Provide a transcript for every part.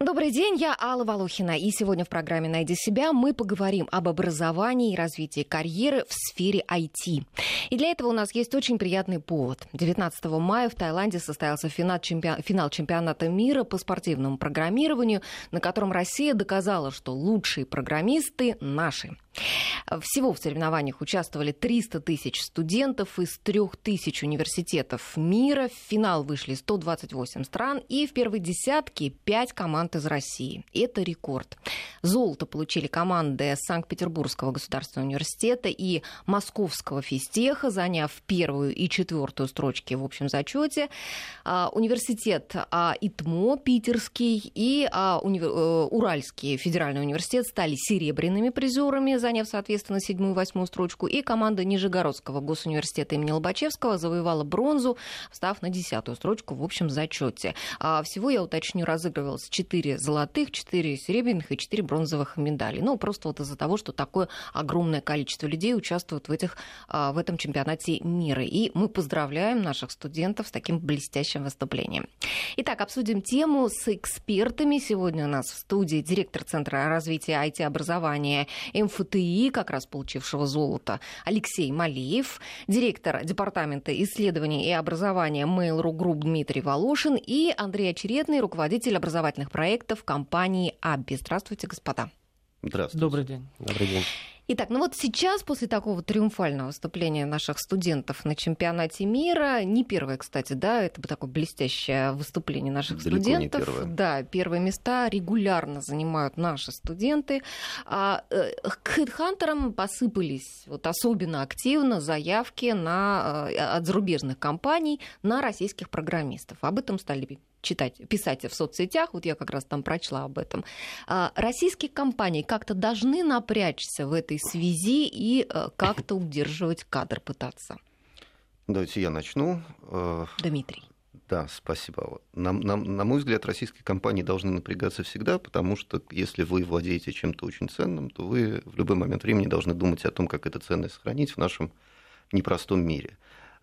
Добрый день, я Алла Волохина, и сегодня в программе «Найди себя» мы поговорим об образовании и развитии карьеры в сфере IT. И для этого у нас есть очень приятный повод. 19 мая в Таиланде состоялся финал, чемпион... финал чемпионата мира по спортивному программированию, на котором Россия доказала, что лучшие программисты наши. Всего в соревнованиях участвовали 300 тысяч студентов из 3000 университетов мира. В финал вышли 128 стран, и в первой десятке 5 команд из России. Это рекорд. Золото получили команды Санкт-Петербургского государственного университета и Московского физтеха, заняв первую и четвертую строчки в общем зачете. А, университет а, ИТМО питерский и а, э, Уральский федеральный университет стали серебряными призерами, заняв, соответственно, седьмую и восьмую строчку. И команда Нижегородского госуниверситета имени Лобачевского завоевала бронзу, встав на десятую строчку в общем зачете. Всего, я уточню, разыгрывалось 4 золотых, 4 серебряных и 4 бронзовых медалей. Ну, просто вот из-за того, что такое огромное количество людей участвует в, этих, а, в этом чемпионате мира. И мы поздравляем наших студентов с таким блестящим выступлением. Итак, обсудим тему с экспертами. Сегодня у нас в студии директор Центра развития IT-образования МФТИ, как раз получившего золото, Алексей Малиев, директор Департамента исследований и образования Mail.ru Group Дмитрий Волошин и Андрей Очередный, руководитель образовательных проектов компании Абби. Здравствуйте, господа. Здравствуйте. Добрый день. Добрый день. Итак, ну вот сейчас, после такого триумфального выступления наших студентов на чемпионате мира, не первое, кстати, да, это такое блестящее выступление наших Далеко студентов. Не первое. Да, первые места регулярно занимают наши студенты. А, э, к хедхантерам посыпались вот особенно активно заявки на, э, от зарубежных компаний на российских программистов. Об этом стали читать, писать в соцсетях, вот я как раз там прочла об этом. А, российские компании как-то должны напрячься в этой связи и э, как-то удерживать кадр пытаться. Давайте я начну. Э, Дмитрий. Да, спасибо. На, на, на мой взгляд, российские компании должны напрягаться всегда, потому что если вы владеете чем-то очень ценным, то вы в любой момент времени должны думать о том, как эту ценность сохранить в нашем непростом мире.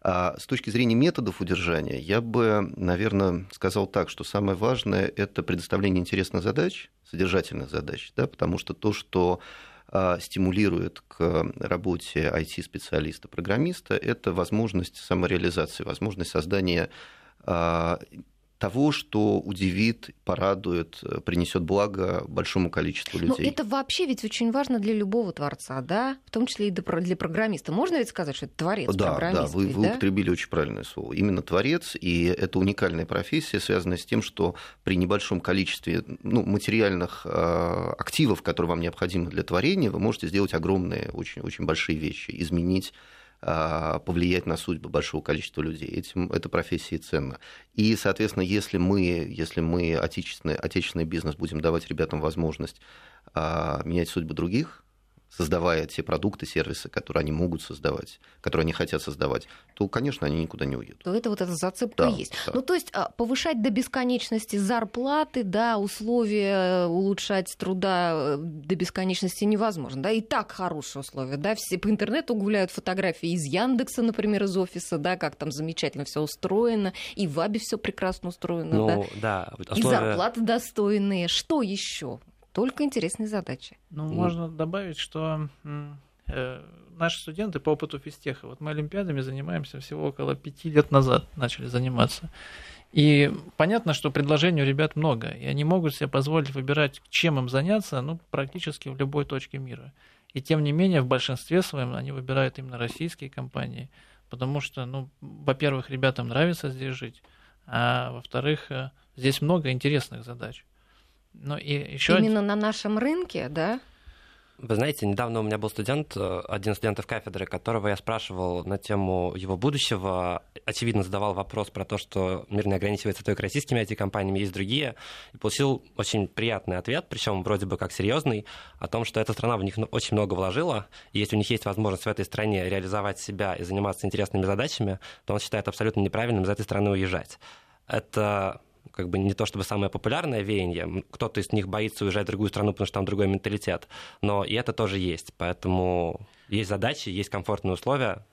А с точки зрения методов удержания, я бы, наверное, сказал так, что самое важное – это предоставление интересных задач, содержательных задач, да, потому что то, что а, стимулирует к работе IT-специалиста, программиста, это возможность самореализации, возможность создания а, того, что удивит, порадует, принесет благо большому количеству людей. Но это вообще ведь очень важно для любого творца, да, в том числе и для программиста. Можно ведь сказать, что это творец, да, программист? Да, вы, ведь, вы да? употребили очень правильное слово. Именно творец, и это уникальная профессия, связанная с тем, что при небольшом количестве ну, материальных э, активов, которые вам необходимы для творения, вы можете сделать огромные, очень, очень большие вещи, изменить повлиять на судьбу большого количества людей. Этим эта профессия ценна. И, соответственно, если мы, если мы отечественный, отечественный бизнес будем давать ребятам возможность а, менять судьбы других, создавая те продукты, сервисы, которые они могут создавать, которые они хотят создавать, то, конечно, они никуда не уедут. То это вот эта зацепка да, есть. Да. Ну, то есть а, повышать до бесконечности зарплаты, да, условия улучшать труда э, до бесконечности невозможно, да, и так хорошие условия, да, все по интернету гуляют фотографии из Яндекса, например, из офиса, да, как там замечательно все устроено, и в Абе все прекрасно устроено, ну, да, да условия... и зарплаты достойные. Что еще? Только интересные задачи. Ну, можно добавить, что э, наши студенты по опыту физтеха, вот мы олимпиадами занимаемся всего около пяти лет назад, начали заниматься. И понятно, что предложений у ребят много, и они могут себе позволить выбирать, чем им заняться, ну, практически в любой точке мира. И тем не менее, в большинстве своем они выбирают именно российские компании, потому что, ну, во-первых, ребятам нравится здесь жить, а во-вторых, э, здесь много интересных задач. Ну, и еще Именно один... на нашем рынке, да? Вы знаете, недавно у меня был студент, э, один из студентов кафедры, которого я спрашивал на тему его будущего. Очевидно, задавал вопрос про то, что мир не ограничивается только российскими IT-компаниями, есть другие. И получил очень приятный ответ, причем вроде бы как серьезный, о том, что эта страна в них ну, очень много вложила. И если у них есть возможность в этой стране реализовать себя и заниматься интересными задачами, то он считает абсолютно неправильным из этой страны уезжать. Это как бы не то чтобы самое популярное веяние. Кто-то из них боится уезжать в другую страну, потому что там другой менталитет. Но и это тоже есть. Поэтому есть задачи, есть комфортные условия.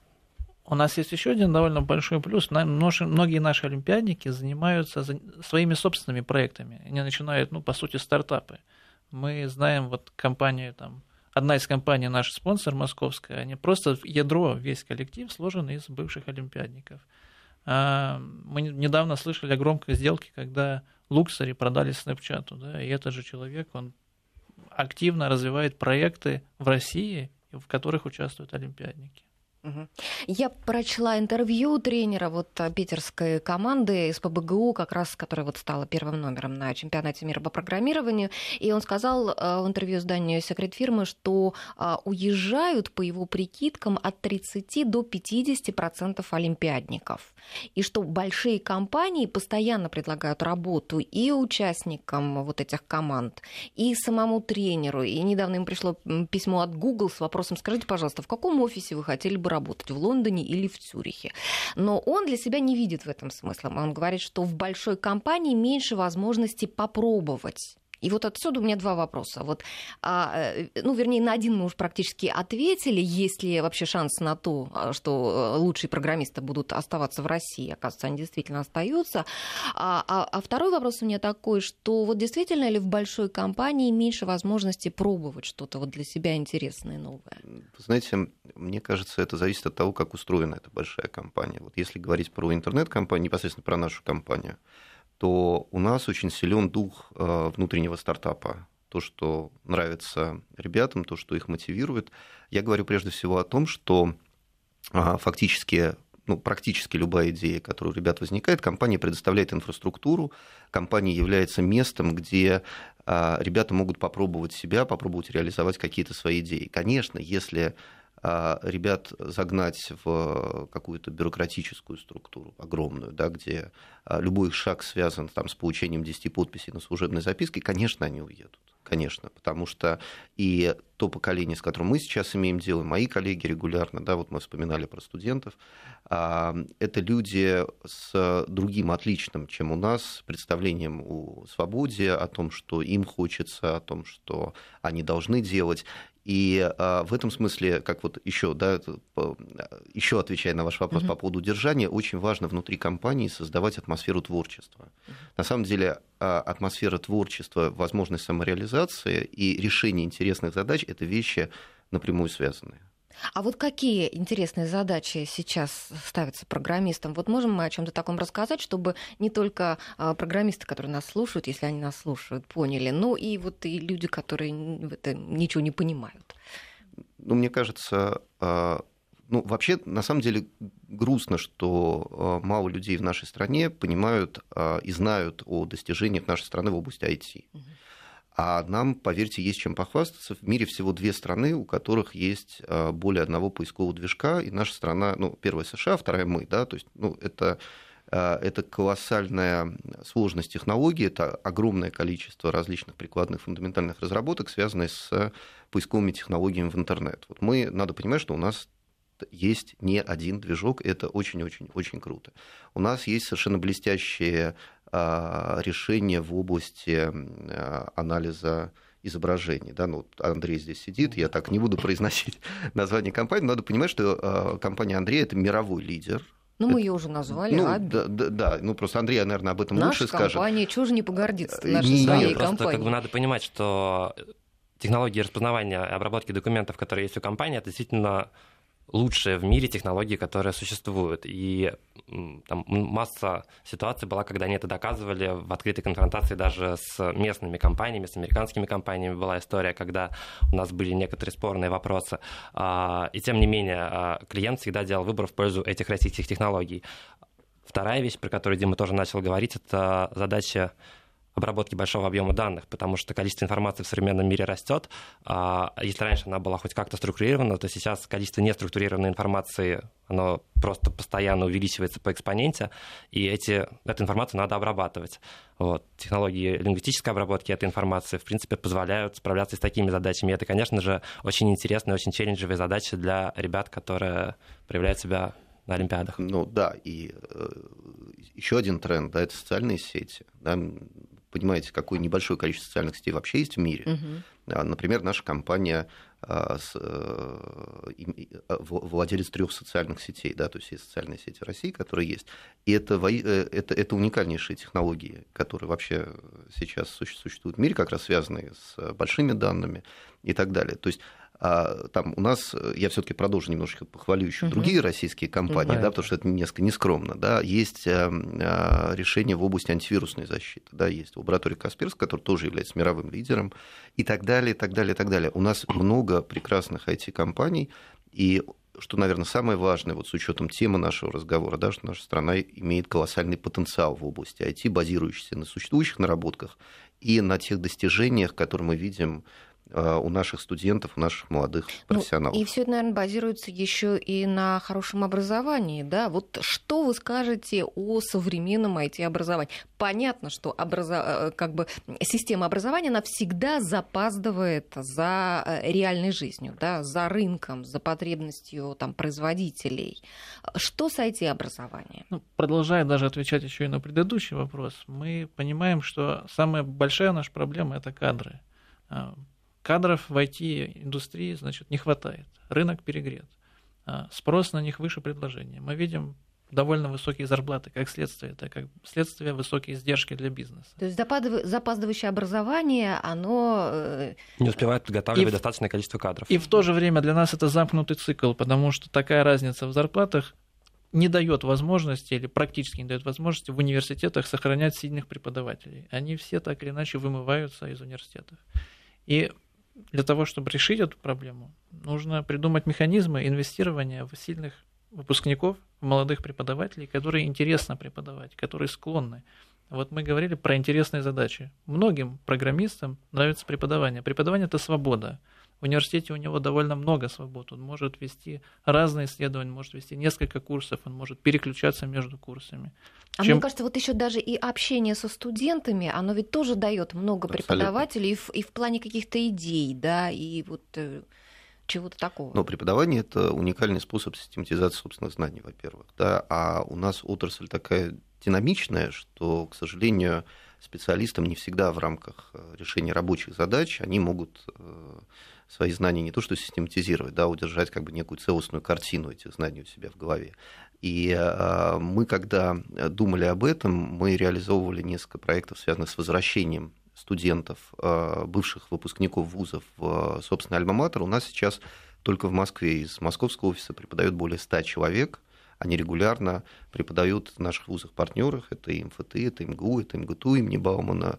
у нас есть еще один довольно большой плюс. Многие наши олимпиадники занимаются своими собственными проектами. Они начинают, ну, по сути, стартапы. Мы знаем вот компанию там, одна из компаний наш спонсор московская, они просто ядро, весь коллектив сложен из бывших олимпиадников. А, мы недавно слышали о громкой сделке, когда Луксари продали Снэпчату, да, и этот же человек, он активно развивает проекты в России, в которых участвуют олимпиадники. Я прочла интервью тренера вот а, питерской команды из ПБГУ, как раз, которая вот стала первым номером на чемпионате мира по программированию, и он сказал а, в интервью изданию «Секрет фирмы», что а, уезжают, по его прикидкам, от 30 до 50 процентов олимпиадников, и что большие компании постоянно предлагают работу и участникам вот этих команд, и самому тренеру, и недавно им пришло письмо от Google с вопросом «Скажите, пожалуйста, в каком офисе вы хотели бы работать, в Лондоне или в Цюрихе. Но он для себя не видит в этом смысла. Он говорит, что в большой компании меньше возможностей попробовать и вот отсюда у меня два вопроса. Вот, а, э, ну, вернее, на один мы уже практически ответили, есть ли вообще шанс на то, а, что э, лучшие программисты будут оставаться в России. Оказывается, они действительно остаются. А, а, а второй вопрос у меня такой, что вот действительно ли в большой компании меньше возможности пробовать что-то вот для себя интересное, новое? знаете, мне кажется, это зависит от того, как устроена эта большая компания. Вот если говорить про интернет-компанию, непосредственно про нашу компанию, то у нас очень силен дух э, внутреннего стартапа. То, что нравится ребятам, то, что их мотивирует. Я говорю прежде всего о том, что а, фактически ну, практически любая идея, которая у ребят возникает, компания предоставляет инфраструктуру, компания является местом, где а, ребята могут попробовать себя, попробовать реализовать какие-то свои идеи. Конечно, если ребят загнать в какую-то бюрократическую структуру огромную, да, где а, любой шаг связан там, с получением 10 подписей на служебной записке, конечно, они уедут. Конечно, потому что и то поколение, с которым мы сейчас имеем дело, мои коллеги регулярно, да, вот мы вспоминали про студентов, а, это люди с другим отличным, чем у нас, представлением о свободе, о том, что им хочется, о том, что они должны делать. И а, в этом смысле, как вот еще, да, еще отвечая на ваш вопрос mm-hmm. по поводу удержания, очень важно внутри компании создавать атмосферу творчества. Mm-hmm. На самом деле а, атмосфера творчества, возможность самореализации и решение интересных задач – это вещи напрямую связанные. А вот какие интересные задачи сейчас ставятся программистам? Вот можем мы о чем-то таком рассказать, чтобы не только а, программисты, которые нас слушают, если они нас слушают, поняли, но и вот и люди, которые в это ничего не понимают. Ну, мне кажется, а, ну, вообще, на самом деле, грустно, что а, мало людей в нашей стране понимают и знают о достижениях нашей страны в области IT. А нам, поверьте, есть чем похвастаться. В мире всего две страны, у которых есть а, более одного поискового движка, и наша страна, ну, первая США, вторая мы, да, то есть, ну, это а, это колоссальная сложность технологий, это огромное количество различных прикладных фундаментальных разработок, связанных с поисковыми технологиями в интернет. Вот мы, надо понимать, что у нас есть не один движок, это очень-очень-очень круто. У нас есть совершенно блестящие решения в области а, анализа изображений. Да, ну, Андрей здесь сидит, я так не буду произносить название компании, но надо понимать, что а, компания Андрей это мировой лидер ну, мы ее уже назвали. Ну, да, да, да, ну просто Андрей, наверное, об этом Наша лучше скажет. компания, чего же не погордиться нашей не, своей нет, компанией? Просто как бы надо понимать, что технологии распознавания и обработки документов, которые есть у компании, это действительно лучшая в мире технология, которая существует. И там масса ситуаций была, когда они это доказывали в открытой конфронтации даже с местными компаниями, с американскими компаниями. Была история, когда у нас были некоторые спорные вопросы. А, и тем не менее, а, клиент всегда делал выбор в пользу этих российских технологий. Вторая вещь, про которую Дима тоже начал говорить, это задача обработки большого объема данных, потому что количество информации в современном мире растет. А если раньше она была хоть как-то структурирована, то сейчас количество неструктурированной информации оно просто постоянно увеличивается по экспоненте, и эти, эту информацию надо обрабатывать. Вот. Технологии лингвистической обработки этой информации, в принципе, позволяют справляться с такими задачами. И это, конечно же, очень интересные, очень челленджевые задачи для ребят, которые проявляют себя на Олимпиадах. Ну да, и э, еще один тренд, да, это социальные сети. Да, понимаете, какое небольшое количество социальных сетей вообще есть в мире. Угу. Например, наша компания а, э, а, владелец трех социальных сетей, да, то есть есть социальные сети России, которые есть. И это, э, это, это уникальнейшие технологии, которые вообще сейчас существуют в мире, как раз связанные с большими данными и так далее. То есть а, там у нас, я все-таки продолжу немножечко похвалю еще угу. другие российские компании, да, потому что это несколько нескромно, да, есть эм, решения в области антивирусной защиты, да, есть лаборатория Касперск, который тоже является мировым лидером, и так далее, и так далее, и так далее. У нас много прекрасных IT-компаний, и что, наверное, самое важное, вот с учетом темы нашего разговора, да, что наша страна имеет колоссальный потенциал в области IT, базирующийся на существующих наработках и на тех достижениях, которые мы видим Э, у наших студентов, у наших молодых ну, профессионалов. Ну, и все это, наверное, базируется еще и на хорошем образовании, да? Вот что вы скажете о современном IT-образовании? Понятно, что образо... Э, как бы система образования, она всегда запаздывает за э, реальной жизнью, да, за рынком, за потребностью там, производителей. Что с IT-образованием? Ну, продолжая даже отвечать еще и на предыдущий вопрос, мы понимаем, что самая большая наша проблема – это кадры Кадров в IT-индустрии, значит, не хватает. Рынок перегрет. А, спрос на них выше предложения. Мы видим довольно высокие зарплаты, как следствие, это как следствие высокие издержки для бизнеса. То есть запаздывающее образование, оно... Э, не успевает подготавливать и достаточное количество кадров. И в то же время для нас это замкнутый цикл, потому что такая разница в зарплатах не дает возможности или практически не дает возможности в университетах сохранять сильных преподавателей. Они все так или иначе вымываются из университетов. И для того, чтобы решить эту проблему, нужно придумать механизмы инвестирования в сильных выпускников, в молодых преподавателей, которые интересно преподавать, которые склонны. Вот мы говорили про интересные задачи. Многим программистам нравится преподавание. Преподавание – это свобода. В университете у него довольно много свобод. Он может вести разные исследования, может вести несколько курсов, он может переключаться между курсами. А Чем... мне кажется, вот еще даже и общение со студентами, оно ведь тоже дает много Абсолютно. преподавателей и в, и в плане каких-то идей, да, и вот э, чего-то такого. Но преподавание это уникальный способ систематизации собственных знаний, во-первых, да, а у нас отрасль такая динамичная, что, к сожалению, специалистам не всегда в рамках э, решения рабочих задач они могут э, свои знания не то что систематизировать, да, удержать как бы некую целостную картину этих знаний у себя в голове. И а, мы, когда думали об этом, мы реализовывали несколько проектов, связанных с возвращением студентов, а, бывших выпускников вузов в, собственно, Альма-Матер. У нас сейчас только в Москве из московского офиса преподают более 100 человек – они регулярно преподают в наших вузах-партнерах. Это и МФТ, это МГУ, это МГТУ имени Баумана.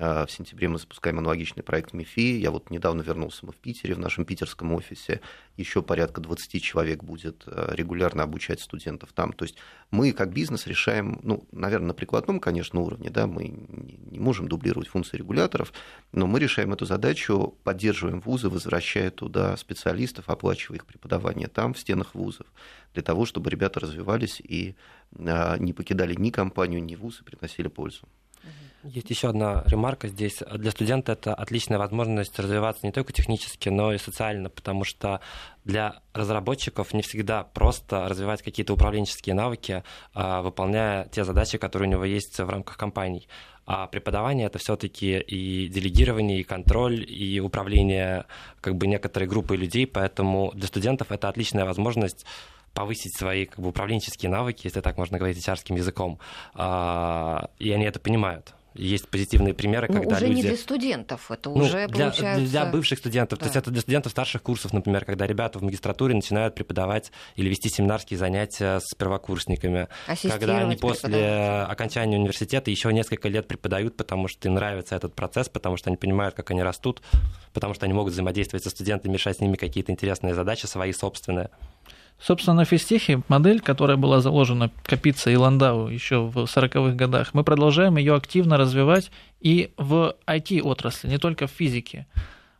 А, в сентябре мы запускаем аналогичный проект МИФИ. Я вот недавно вернулся мы в Питере, в нашем питерском офисе. Еще порядка 20 человек будет а, регулярно обучать студентов там. То есть мы как бизнес решаем, ну, наверное, на прикладном, конечно, уровне, да, мы не можем дублировать функции регуляторов, но мы решаем эту задачу, поддерживаем вузы, возвращая туда специалистов, оплачивая их преподавание там, в стенах вузов для того, чтобы ребята развивались и не покидали ни компанию, ни вуз и приносили пользу. Есть еще одна ремарка здесь. Для студента это отличная возможность развиваться не только технически, но и социально, потому что для разработчиков не всегда просто развивать какие-то управленческие навыки, а, выполняя те задачи, которые у него есть в рамках компаний. А преподавание это все-таки и делегирование, и контроль, и управление как бы некоторой группой людей, поэтому для студентов это отличная возможность повысить свои как бы, управленческие навыки, если так можно говорить hr языком, а, и они это понимают. Есть позитивные примеры, ну, когда уже люди... не для студентов, это ну, уже для, получается... Для бывших студентов, да. то есть это для студентов старших курсов, например, когда ребята в магистратуре начинают преподавать или вести семинарские занятия с первокурсниками, когда они после окончания университета еще несколько лет преподают, потому что им нравится этот процесс, потому что они понимают, как они растут, потому что они могут взаимодействовать со студентами, решать с ними какие-то интересные задачи, свои собственные. Собственно, на физтехе модель, которая была заложена Капица и Ландау еще в 40-х годах, мы продолжаем ее активно развивать и в IT-отрасли, не только в физике.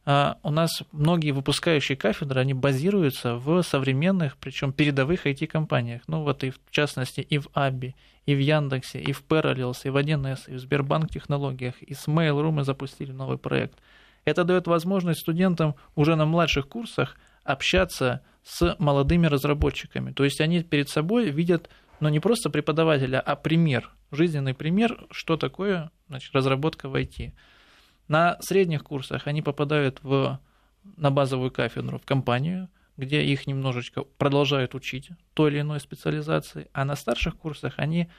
А у нас многие выпускающие кафедры, они базируются в современных, причем передовых IT-компаниях. Ну вот и в частности и в Аби, и в Яндексе, и в Parallels, и в 1С, и в Сбербанк технологиях, и с Mail.ru мы запустили новый проект. Это дает возможность студентам уже на младших курсах общаться молодыми разработчиками. То есть они перед собой видят но не просто преподавателя, а пример, жизненный пример, что такое значит, разработка в IT. На средних курсах они попадают в, на базовую кафедру в компанию, где их немножечко продолжают учить той или иной специализации, а на старших курсах они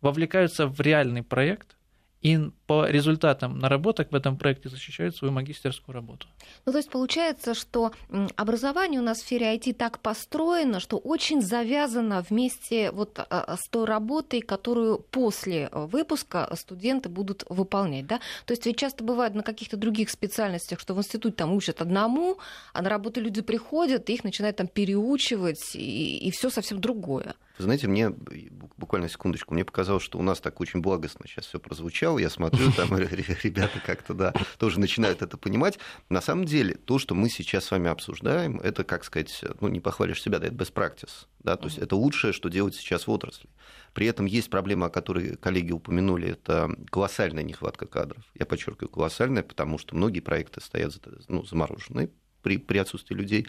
вовлекаются в реальный проект – и по результатам наработок в этом проекте защищают свою магистерскую работу. Ну, то есть получается, что образование у нас в сфере IT так построено, что очень завязано вместе вот а, а, с той работой, которую после выпуска студенты будут выполнять, да? То есть ведь часто бывает на каких-то других специальностях, что в институте там учат одному, а на работу люди приходят, и их начинают там переучивать, и, и все совсем другое. Знаете, мне буквально секундочку, мне показалось, что у нас так очень благостно сейчас все прозвучало. Я смотрю, там ребята как-то, да, тоже начинают это понимать. На самом деле, то, что мы сейчас с вами обсуждаем, это, как сказать, ну, не похвалишь себя, да, это best practice. Да, то есть это лучшее, что делать сейчас в отрасли. При этом есть проблема, о которой коллеги упомянули, это колоссальная нехватка кадров. Я подчеркиваю, колоссальная, потому что многие проекты стоят ну, замороженные при, при отсутствии людей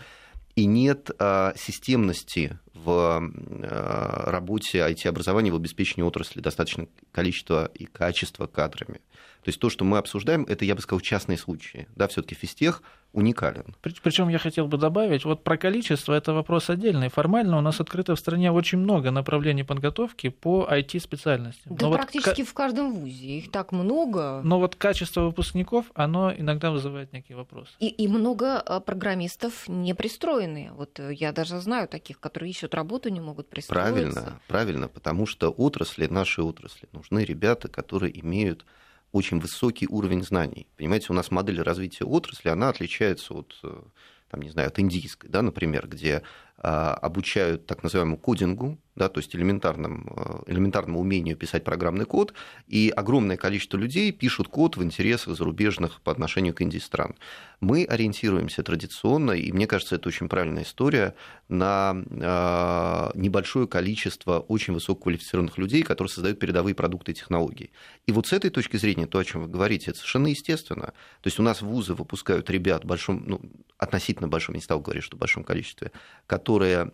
и нет а, системности в а, работе IT-образования в обеспечении отрасли достаточное количество и качество кадрами. То есть то, что мы обсуждаем, это, я бы сказал, частные случаи. Да, все-таки физтех уникален. Причем я хотел бы добавить, вот про количество это вопрос отдельный. Формально у нас открыто в стране очень много направлений подготовки по IT-специальностям. Да Но практически вот, в каждом вузе, их так много. Но вот качество выпускников, оно иногда вызывает некие вопросы. И, и много а, программистов не пристроенные. Вот э, я даже знаю таких, которые ищут работу, не могут пристроиться. Правильно, правильно, потому что отрасли, наши отрасли, нужны ребята, которые имеют очень высокий уровень знаний. Понимаете, у нас модель развития отрасли, она отличается от, э, там, не знаю, от индийской, да, например, где обучают так называемому кодингу, да, то есть элементарным, э, элементарному умению писать программный код, и огромное количество людей пишут код в интересах зарубежных по отношению к Индии стран. Мы ориентируемся традиционно, и мне кажется, это очень правильная история, на э, небольшое количество очень высококвалифицированных людей, которые создают передовые продукты и технологии. И вот с этой точки зрения, то, о чем вы говорите, это совершенно естественно. То есть у нас вузы выпускают ребят в большом, ну, относительно большом, не стал говорить, что в большом количестве, которые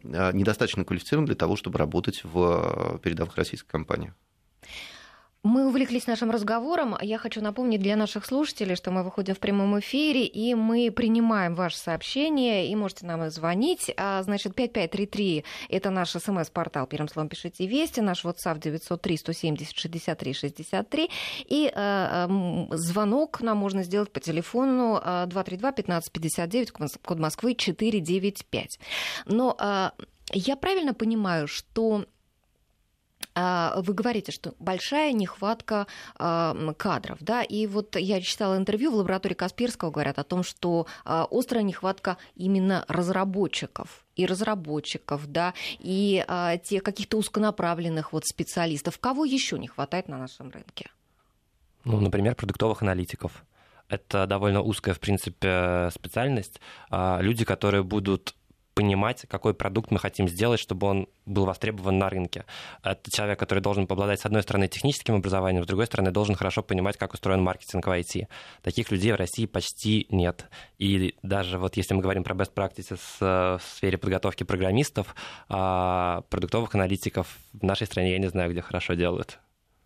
э, недостаточно квалифицированы для того, чтобы работать в передовых российских компаниях. Мы увлеклись нашим разговором. Я хочу напомнить для наших слушателей, что мы выходим в прямом эфире, и мы принимаем ваши сообщения, и можете нам звонить. А, значит, 5533 – это наш смс-портал. Первым словом пишите «Вести». Наш WhatsApp 903-170-63-63. И а, звонок нам можно сделать по телефону 232-1559, код Москвы 495. Но а, я правильно понимаю, что а, вы говорите, что большая нехватка а, кадров, да, и вот я читала интервью в лаборатории Касперского, говорят о том, что а, острая нехватка именно разработчиков и разработчиков, да, и тех каких-то узконаправленных вот специалистов. Кого еще не хватает на нашем рынке? Ну, например, продуктовых аналитиков. Это довольно узкая, в принципе, специальность. Люди, которые будут понимать, какой продукт мы хотим сделать, чтобы он был востребован на рынке. Это человек, который должен обладать, с одной стороны, техническим образованием, с другой стороны, должен хорошо понимать, как устроен маркетинг в IT. Таких людей в России почти нет. И даже вот если мы говорим про best practices в сфере подготовки программистов, а, продуктовых аналитиков в нашей стране я не знаю, где хорошо делают.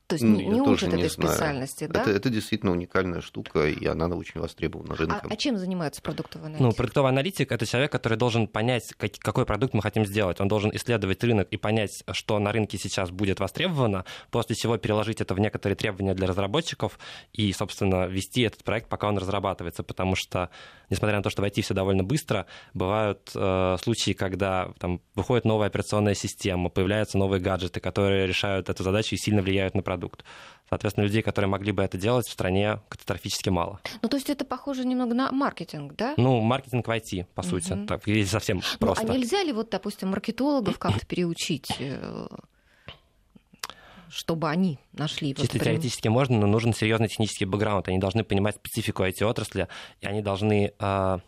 То есть не, не учат этой не специальности, да? Это, это действительно уникальная штука, и она очень востребована рынком. А, а чем занимается продуктовый аналитик? Ну, продуктовый аналитик — это человек, который должен понять, как, какой продукт мы хотим сделать. Он должен исследовать рынок и понять, что на рынке сейчас будет востребовано, после чего переложить это в некоторые требования для разработчиков и, собственно, вести этот проект, пока он разрабатывается, потому что, несмотря на то, что в IT все довольно быстро, бывают э, случаи, когда там выходит новая операционная система, появляются новые гаджеты, которые решают эту задачу и сильно влияют на продукт продукт. Соответственно, людей, которые могли бы это делать, в стране катастрофически мало. Ну, то есть это похоже немного на маркетинг, да? Ну, маркетинг в IT, по сути. Угу. Так, если совсем просто. Ну, а нельзя ли вот, допустим, маркетологов как-то переучить? Э, чтобы они нашли... Чисто вот теоретически можно, но нужен серьезный технический бэкграунд. Они должны понимать специфику IT-отрасли, и они должны а,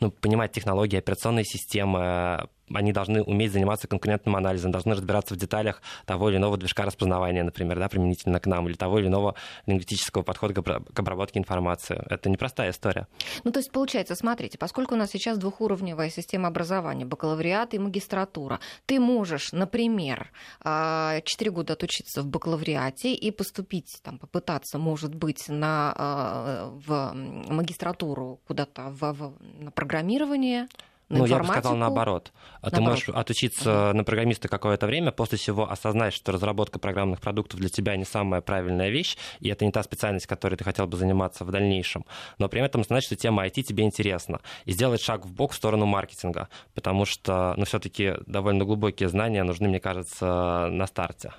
ну, понимать технологии, операционные системы, они должны уметь заниматься конкурентным анализом, должны разбираться в деталях того или иного движка распознавания, например, да, применительно к нам, или того или иного лингвистического подхода к обработке информации. Это непростая история. Ну, то есть, получается, смотрите, поскольку у нас сейчас двухуровневая система образования, бакалавриат и магистратура, ты можешь, например, 4 а, года отучиться в бакалавриате и поступить, там, попытаться, может быть, на, а, в магистратуру куда-то в, в, на программирование, на ну, я бы сказал наоборот. наоборот. Ты можешь отучиться uh-huh. на программиста какое-то время, после чего осознать, что разработка программных продуктов для тебя не самая правильная вещь, и это не та специальность, которой ты хотел бы заниматься в дальнейшем. Но при этом знать, что тема IT тебе интересна. И сделать шаг в бок в сторону маркетинга, потому что, ну, все-таки довольно глубокие знания нужны, мне кажется, на старте.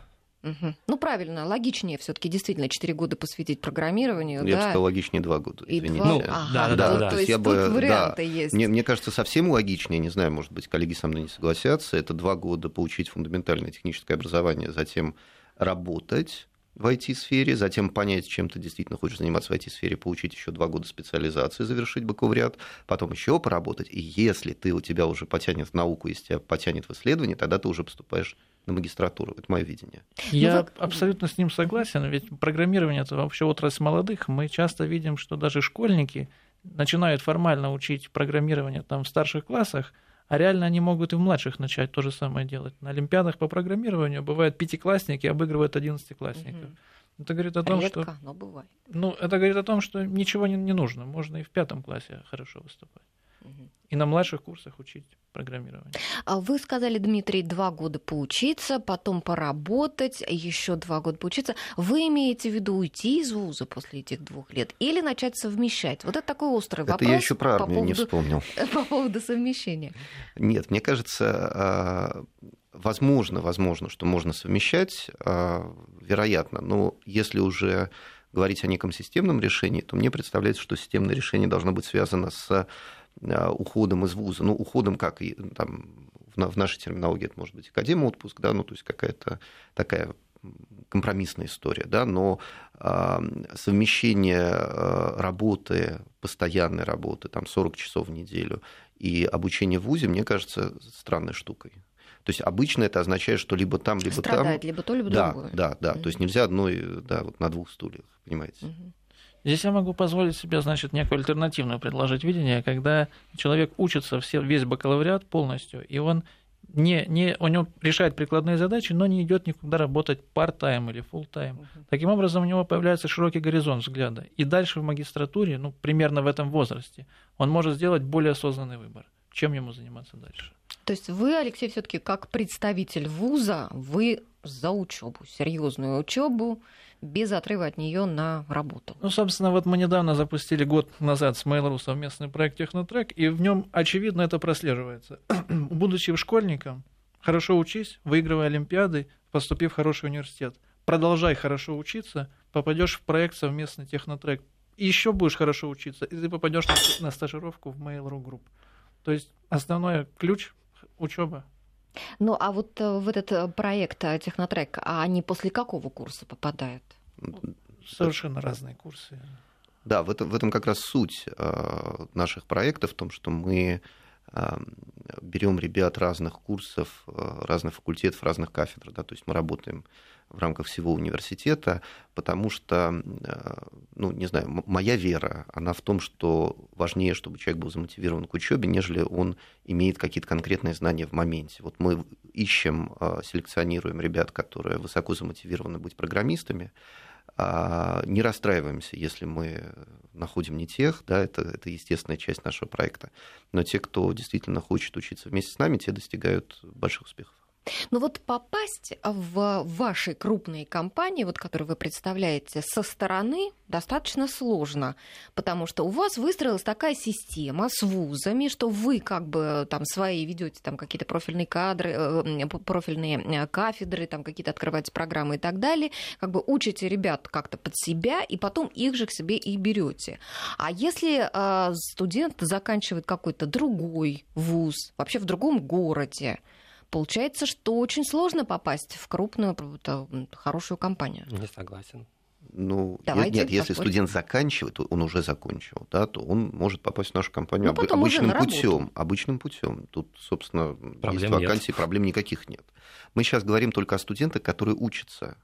Угу. Ну, правильно, логичнее все-таки действительно 4 года посвятить программированию. Я да? бы сказал, логичнее 2 года. Извините. Ну, ага, да, да, да, да. То есть я бы, варианты да, есть. Мне, мне кажется, совсем логичнее, не знаю, может быть, коллеги со мной не согласятся, это 2 года получить фундаментальное техническое образование, затем работать в IT-сфере, затем понять, чем ты действительно хочешь заниматься в IT-сфере, получить еще два года специализации, завершить бакалавриат, потом еще поработать. И если ты у тебя уже потянет в науку, если тебя потянет в исследование, тогда ты уже поступаешь на магистратуру. Это мое видение. Я ну, абсолютно с ним согласен, ведь программирование это вообще отрасль молодых. Мы часто видим, что даже школьники начинают формально учить программирование там в старших классах, а реально они могут и в младших начать то же самое делать. На Олимпиадах по программированию бывают пятиклассники обыгрывают одиннадцатиклассников. Угу. Это говорит о том, Редко, что... но бывает. Ну, это говорит о том, что ничего не, не нужно. Можно и в пятом классе хорошо выступать. Угу. И на младших курсах учить программирование. А вы сказали, Дмитрий, два года поучиться, потом поработать, еще два года поучиться. Вы имеете в виду уйти из вуза после этих двух лет или начать совмещать? Вот это такой острый это вопрос. Это я еще про армию по поводу, не вспомнил. По поводу совмещения. Нет, мне кажется, а, возможно, возможно, что можно совмещать, а, вероятно, но если уже говорить о неком системном решении, то мне представляется, что системное решение должно быть связано с уходом из вуза, ну, уходом как и там в нашей терминологии это может быть академия отпуск, да, ну, то есть какая-то такая компромиссная история, да, но э, совмещение э, работы, постоянной работы, там 40 часов в неделю и обучение в ВУЗе, мне кажется, странной штукой. То есть обычно это означает, что либо там, либо Страдает, там. либо то, либо да, другое. Да, да, mm-hmm. то есть нельзя одной, да, вот на двух стульях, понимаете. Mm-hmm. Здесь я могу позволить себе, значит, некое альтернативное предложить видение, когда человек учится все, весь бакалавриат полностью, и он не, не, у него решает прикладные задачи, но не идет никуда работать part-time или full-time. Uh-huh. Таким образом, у него появляется широкий горизонт взгляда. И дальше в магистратуре, ну, примерно в этом возрасте, он может сделать более осознанный выбор, чем ему заниматься дальше. То есть вы, Алексей, все-таки как представитель вуза, вы за учебу, серьезную учебу, без отрыва от нее на работу. Ну, собственно, вот мы недавно запустили год назад с Mail.ru совместный проект Технотрек, и в нем очевидно это прослеживается. Будучи школьником, хорошо учись, выигрывай Олимпиады, поступив в хороший университет. Продолжай хорошо учиться, попадешь в проект совместный Технотрек, еще будешь хорошо учиться, и ты попадешь на стажировку в Mail.ru Group. То есть основной ключ учеба. Ну, а вот э, в этот э, проект э, Технотрек, а они после какого курса попадают? Совершенно разные курсы. Да, в этом, в этом как раз суть наших проектов, в том, что мы берем ребят разных курсов, разных факультетов, разных кафедр. Да, то есть мы работаем в рамках всего университета, потому что, э, ну, не знаю, моя вера, она в том, что важнее, чтобы человек был замотивирован к учебе, нежели он имеет какие-то конкретные знания в моменте. Вот мы ищем, э, селекционируем ребят, которые высоко замотивированы быть программистами, не расстраиваемся, если мы находим не тех, да, это, это естественная часть нашего проекта. Но те, кто действительно хочет учиться вместе с нами, те достигают больших успехов. Ну вот попасть в ваши крупные компании, вот которые вы представляете, со стороны достаточно сложно, потому что у вас выстроилась такая система с вузами, что вы как бы там свои ведете там какие-то профильные кадры, э, профильные э, кафедры, там какие-то открываете программы и так далее, как бы учите ребят как-то под себя, и потом их же к себе и берете. А если э, студент заканчивает какой-то другой вуз, вообще в другом городе, Получается, что очень сложно попасть в крупную, хорошую компанию. Не согласен. Ну, Давайте, нет, если поспорим. студент заканчивает, он уже закончил, да, то он может попасть в нашу компанию Ну, обычным путем. Обычным путем. Тут, собственно, Проблем есть нет. вакансии, проблем никаких нет. Мы сейчас говорим только о студентах, которые учатся.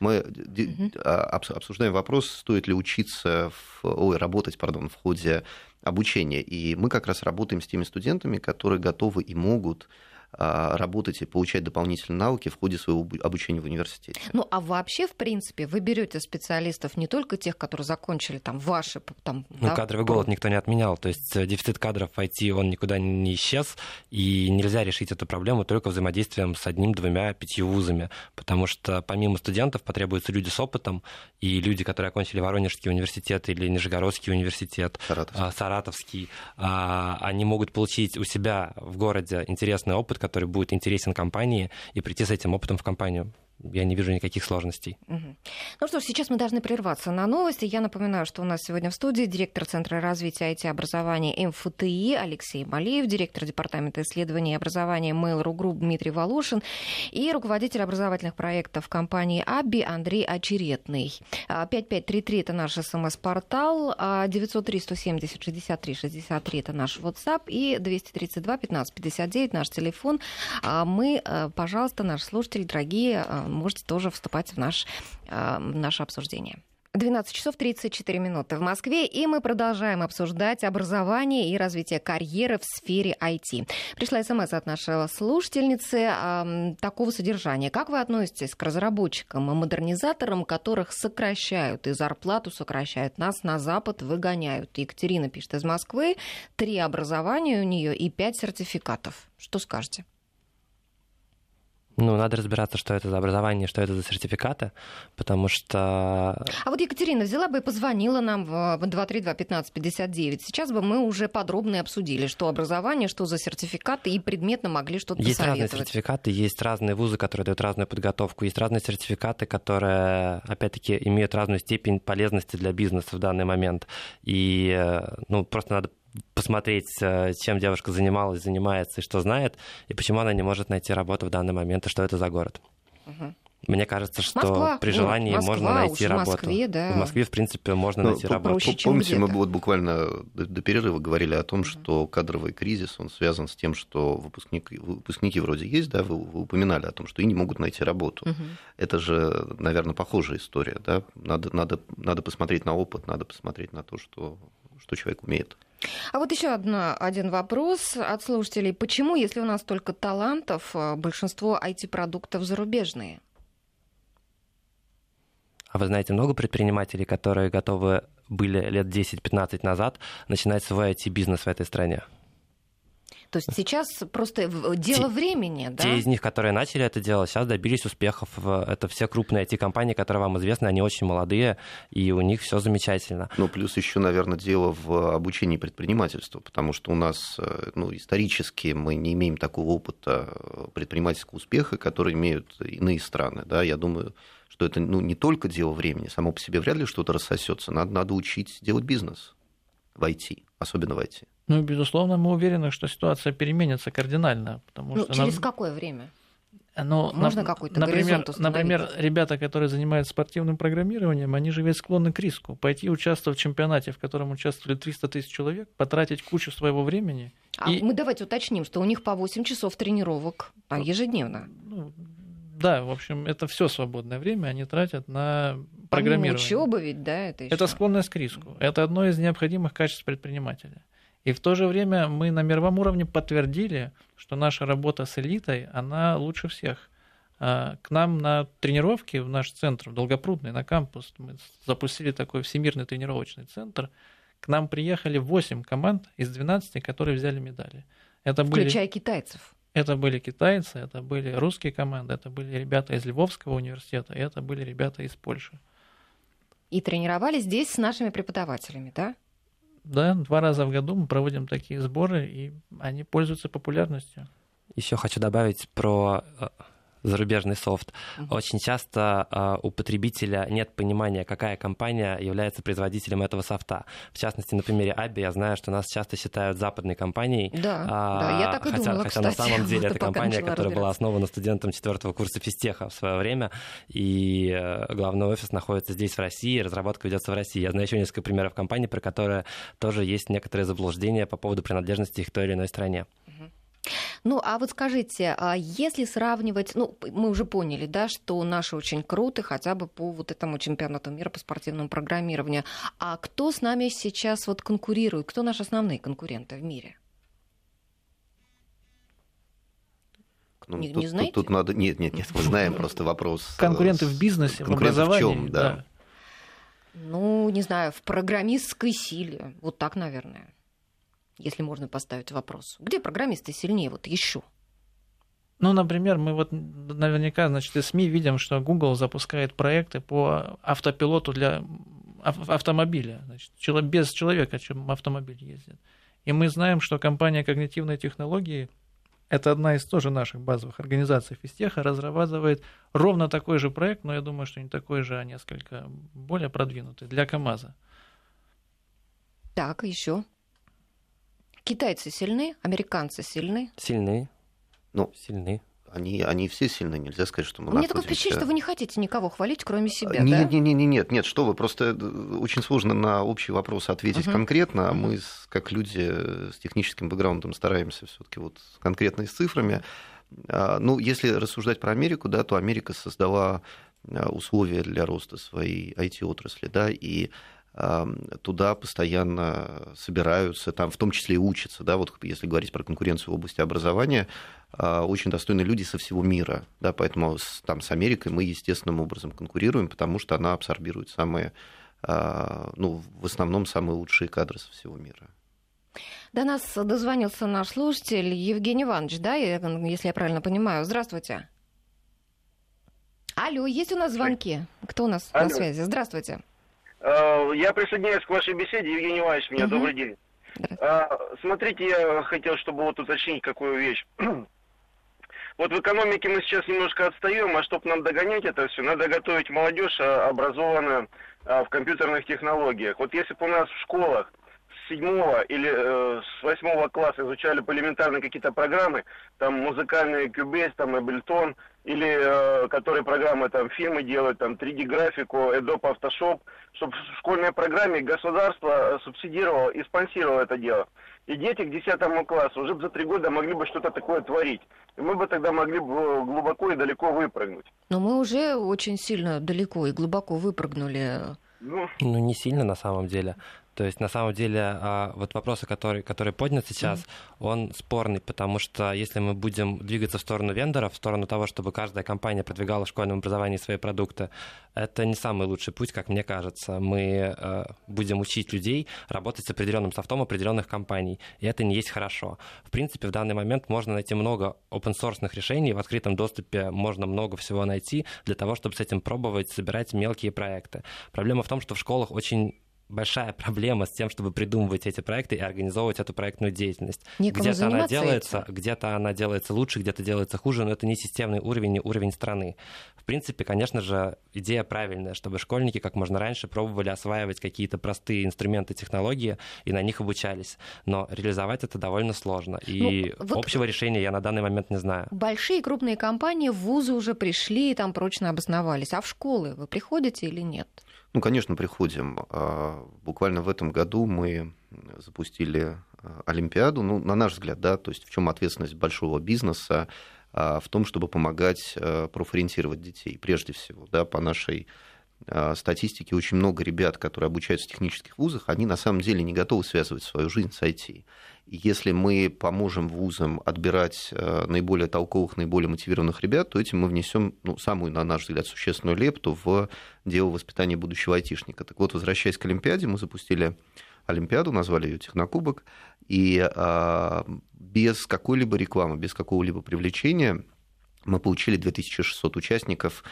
Мы обс- обсуждаем вопрос, стоит ли учиться, в, ой, работать, пардон, в ходе обучения. И мы как раз работаем с теми студентами, которые готовы и могут работать и получать дополнительные навыки в ходе своего обу- обучения в университете. Ну, а вообще, в принципе, вы берете специалистов не только тех, которые закончили там ваши там, Ну, да, кадровый голод никто не отменял. То есть э, дефицит кадров в IT, он никуда не исчез, и нельзя решить эту проблему только взаимодействием с одним, двумя, пятью вузами, потому что помимо студентов потребуются люди с опытом, и люди, которые окончили Воронежский университет или Нижегородский университет, Саратов. а, Саратовский, а, они могут получить у себя в городе интересный опыт, который будет интересен компании, и прийти с этим опытом в компанию. Я не вижу никаких сложностей. Ну что ж, сейчас мы должны прерваться на новости. Я напоминаю, что у нас сегодня в студии директор Центра развития IT-образования МФТИ Алексей Малиев, директор Департамента исследований и образования Mail.ru Group Дмитрий Волошин и руководитель образовательных проектов компании АБИ Андрей Очеретный. А, 5533 – это наш смс-портал, а 903-170-63-63 – это наш WhatsApp и 232-1559 – наш телефон. А Мы, э, пожалуйста, наши слушатели, дорогие, э, можете тоже вступать в, наш, э, в наше обсуждение. 12 часов 34 минуты в Москве, и мы продолжаем обсуждать образование и развитие карьеры в сфере IT. Пришла смс от нашей слушательницы ам, такого содержания. Как вы относитесь к разработчикам и модернизаторам, которых сокращают и зарплату сокращают, нас на Запад выгоняют? Екатерина пишет из Москвы, три образования у нее и пять сертификатов. Что скажете? Ну, надо разбираться, что это за образование, что это за сертификаты, потому что А вот Екатерина взяла бы и позвонила нам в 232-1559. Сейчас бы мы уже подробно обсудили, что образование, что за сертификаты, и предметно могли что-то Есть разные сертификаты, есть разные вузы, которые дают разную подготовку, есть разные сертификаты, которые, опять-таки, имеют разную степень полезности для бизнеса в данный момент. И, э, ну, просто надо посмотреть, э, чем девушка занималась, занимается и что знает, и почему она не может найти работу в данный момент, и что это за город. Мгм. Мне кажется, что Москва, при город желании Москва, можно найти уж в работу. Москве, да. В Москве, в принципе, можно Ну, найти по- работу. проще, чем Помните, мы вот буквально до, до перерыва говорили о том, что кадровый кризис, он связан с тем, что выпускники, выпускники вроде есть, да, вы, вы упоминали о том, что и не могут найти работу. Мгм. Это же, наверное, похожая история, да. Надо, надо, надо посмотреть на опыт, надо посмотреть на то, что, что человек умеет. А вот еще одна, один вопрос от слушателей. Почему, если у нас только талантов, э, большинство IT-продуктов зарубежные? А вы знаете много предпринимателей, которые готовы были лет 10-15 назад начинать свой IT-бизнес в этой стране? То есть сейчас просто в- дело времени, да? Те из них, которые начали это делать, сейчас добились успехов. Это все крупные IT-компании, которые вам известны, они очень молодые, и у них все замечательно. Ну, плюс еще, наверное, дело в обучении предпринимательству, потому что у нас, э, ну, исторически мы не имеем такого опыта э, предпринимательского успеха, который имеют иные страны, да, я думаю, что это, ну, не только дело времени, само по себе вряд ли что-то рассосется, надо, надо учить делать бизнес в IT, особенно в IT. Ну, безусловно, мы уверены, что ситуация переменится кардинально, потому Ну, что через нам- какое время? Ну, Можно нап- какой-то например, например, ребята, которые занимаются спортивным программированием, они же ведь склонны к риску. Пойти участвовать в чемпионате, в котором участвовали 300 тысяч человек, потратить кучу своего времени. А И- мы давайте уточним, что у них по 8 часов тренировок а, ежедневно. Ну, да, в общем, это все свободное время они тратят на Помимо программирование. учебы ведь, да, это еще. Это склонность к риску. Это одно из необходимых качеств предпринимателя. И в то же время мы на мировом уровне подтвердили, что наша работа с элитой, она лучше всех. А, К нам на тренировки в наш центр, в Долгопрудный, на кампус, мы запустили такой всемирный тренировочный центр. К нам приехали 8 команд из 12, которые взяли медали. Это были, Включая китайцев. это были китайцы, это были русские команды, это были ребята из Львовского университета, и это были ребята из Польши. И тренировались здесь с нашими преподавателями, да? Да, два раза в году мы проводим такие сборы, и они пользуются популярностью. Еще хочу добавить про э, зарубежный софт. Uh-huh. Очень часто э, у потребителя нет понимания, какая компания является производителем этого софта. В частности, на примере Аби я знаю, что нас часто считают западной компанией. Да, а, да я так и хотя, думала, хотя кстати, на самом деле это компания, которая была основана студентом четвертого курса физтеха в свое время, и э, главный офис находится здесь, в России, разработка ведется в России. Я знаю еще несколько примеров компаний, про которые тоже есть некоторые заблуждения по поводу принадлежности их к той или иной стране. Ну, а вот скажите, а если сравнивать, ну, мы уже поняли, да, что наши очень круты хотя бы по вот этому чемпионату мира по спортивному программированию, а кто с нами сейчас вот конкурирует, кто наши основные конкуренты в мире? Ну, не, тут, не знаете? Тут, тут надо... Нет, нет, нет, мы знаем просто вопрос. э, Конкуренты в бизнесе, в образовании. В чем, да. да. Ну, не знаю, в программистской силе. Вот так, наверное если можно поставить вопрос. Где программисты сильнее вот еще? Ну, например, мы вот наверняка, значит, из СМИ видим, что Google запускает проекты по автопилоту для автомобиля, значит, без человека, чем автомобиль ездит. И мы знаем, что компания когнитивной технологии, это одна из тоже наших базовых организаций физтеха, разрабатывает ровно такой же проект, но я думаю, что не такой же, а несколько более продвинутый для КАМАЗа. Так, еще. Китайцы сильны, американцы сильны? Сильны. Ну, сильны. Они, они все сильны, нельзя сказать, что мы Мне такое впечатление, что вы не хотите никого хвалить, кроме себя, нет, да? Нет, нет, нет, нет, нет, что вы, просто э, очень сложно на общий вопрос ответить uh-huh. конкретно. Мы, как люди с техническим бэкграундом, стараемся все таки вот конкретно с цифрами. А, ну, если рассуждать про Америку, да, то Америка создала а, условия для роста своей IT-отрасли, да, и туда постоянно собираются, там в том числе и учатся, да, вот если говорить про конкуренцию в области образования, а, очень достойные люди со всего мира, да, поэтому с, там с Америкой мы естественным образом конкурируем, потому что она абсорбирует самые, а, ну, в основном самые лучшие кадры со всего мира. До нас дозвонился наш слушатель Евгений Иванович, да, если я правильно понимаю. Здравствуйте. Алло, есть у нас звонки? Кто у нас Алло. на связи? Здравствуйте. Э, я присоединяюсь к вашей беседе. Евгений Иванович, меня угу. добрый день. Э, смотрите, я хотел, чтобы вот уточнить какую вещь. Вот в экономике мы сейчас немножко отстаем, а чтобы нам догонять это все, надо готовить молодежь, а, образованную а, в компьютерных технологиях. Вот если бы у нас в школах седьмого или э, с восьмого класса изучали по элементарно какие-то программы, там музыкальный Cubase, там Ableton, или э, которые программы там фильмы делают, там 3D-графику, Adobe Photoshop, чтобы в школьной программе государство э, субсидировало и спонсировало это дело. И дети к 10 классу уже за три года могли бы что-то такое творить. И мы бы тогда могли бы глубоко и далеко выпрыгнуть. Но мы уже очень сильно далеко и глубоко выпрыгнули. Ну, ну не сильно на самом деле. То есть, на самом деле, а, вот вопрос, который, который поднят сейчас, mm-hmm. он спорный, потому что если мы будем двигаться в сторону вендоров, в сторону того, чтобы каждая компания продвигала в школьном образовании свои продукты, это не самый лучший путь, как мне кажется. Мы э, будем учить людей работать с определенным софтом определенных компаний, и это не есть хорошо. В принципе, в данный момент можно найти много open-source решений, в открытом доступе можно много всего найти для того, чтобы с этим пробовать, собирать мелкие проекты. Проблема в том, что в школах очень большая проблема с тем, чтобы придумывать эти проекты и организовывать эту проектную деятельность. где-то она делается, этим. где-то она делается лучше, где-то делается хуже, но это не системный уровень, не уровень страны. В принципе, конечно же, идея правильная, чтобы школьники как можно раньше пробовали осваивать какие-то простые инструменты, технологии и на них обучались. Но реализовать это довольно сложно. И ну, вот общего решения я на данный момент не знаю. Большие крупные компании в вузы уже пришли и там прочно обосновались. А в школы вы приходите или нет? Ну, конечно, приходим. А, буквально в этом году мы запустили а, Олимпиаду. Ну, на наш взгляд, да, то есть в чем ответственность большого бизнеса а, в том, чтобы помогать профориентировать детей, прежде всего, да, по нашей статистике очень много ребят, которые обучаются в технических вузах, они на самом деле не готовы связывать свою жизнь с IT. Если мы поможем вузам отбирать э, наиболее толковых, наиболее мотивированных ребят, то этим мы внесем ну, самую, на наш взгляд, существенную лепту в дело воспитания будущего айтишника. Так вот, возвращаясь к Олимпиаде, мы запустили Олимпиаду, назвали ее Технокубок, и а, без какой-либо рекламы, без какого-либо привлечения мы получили 2600 участников а,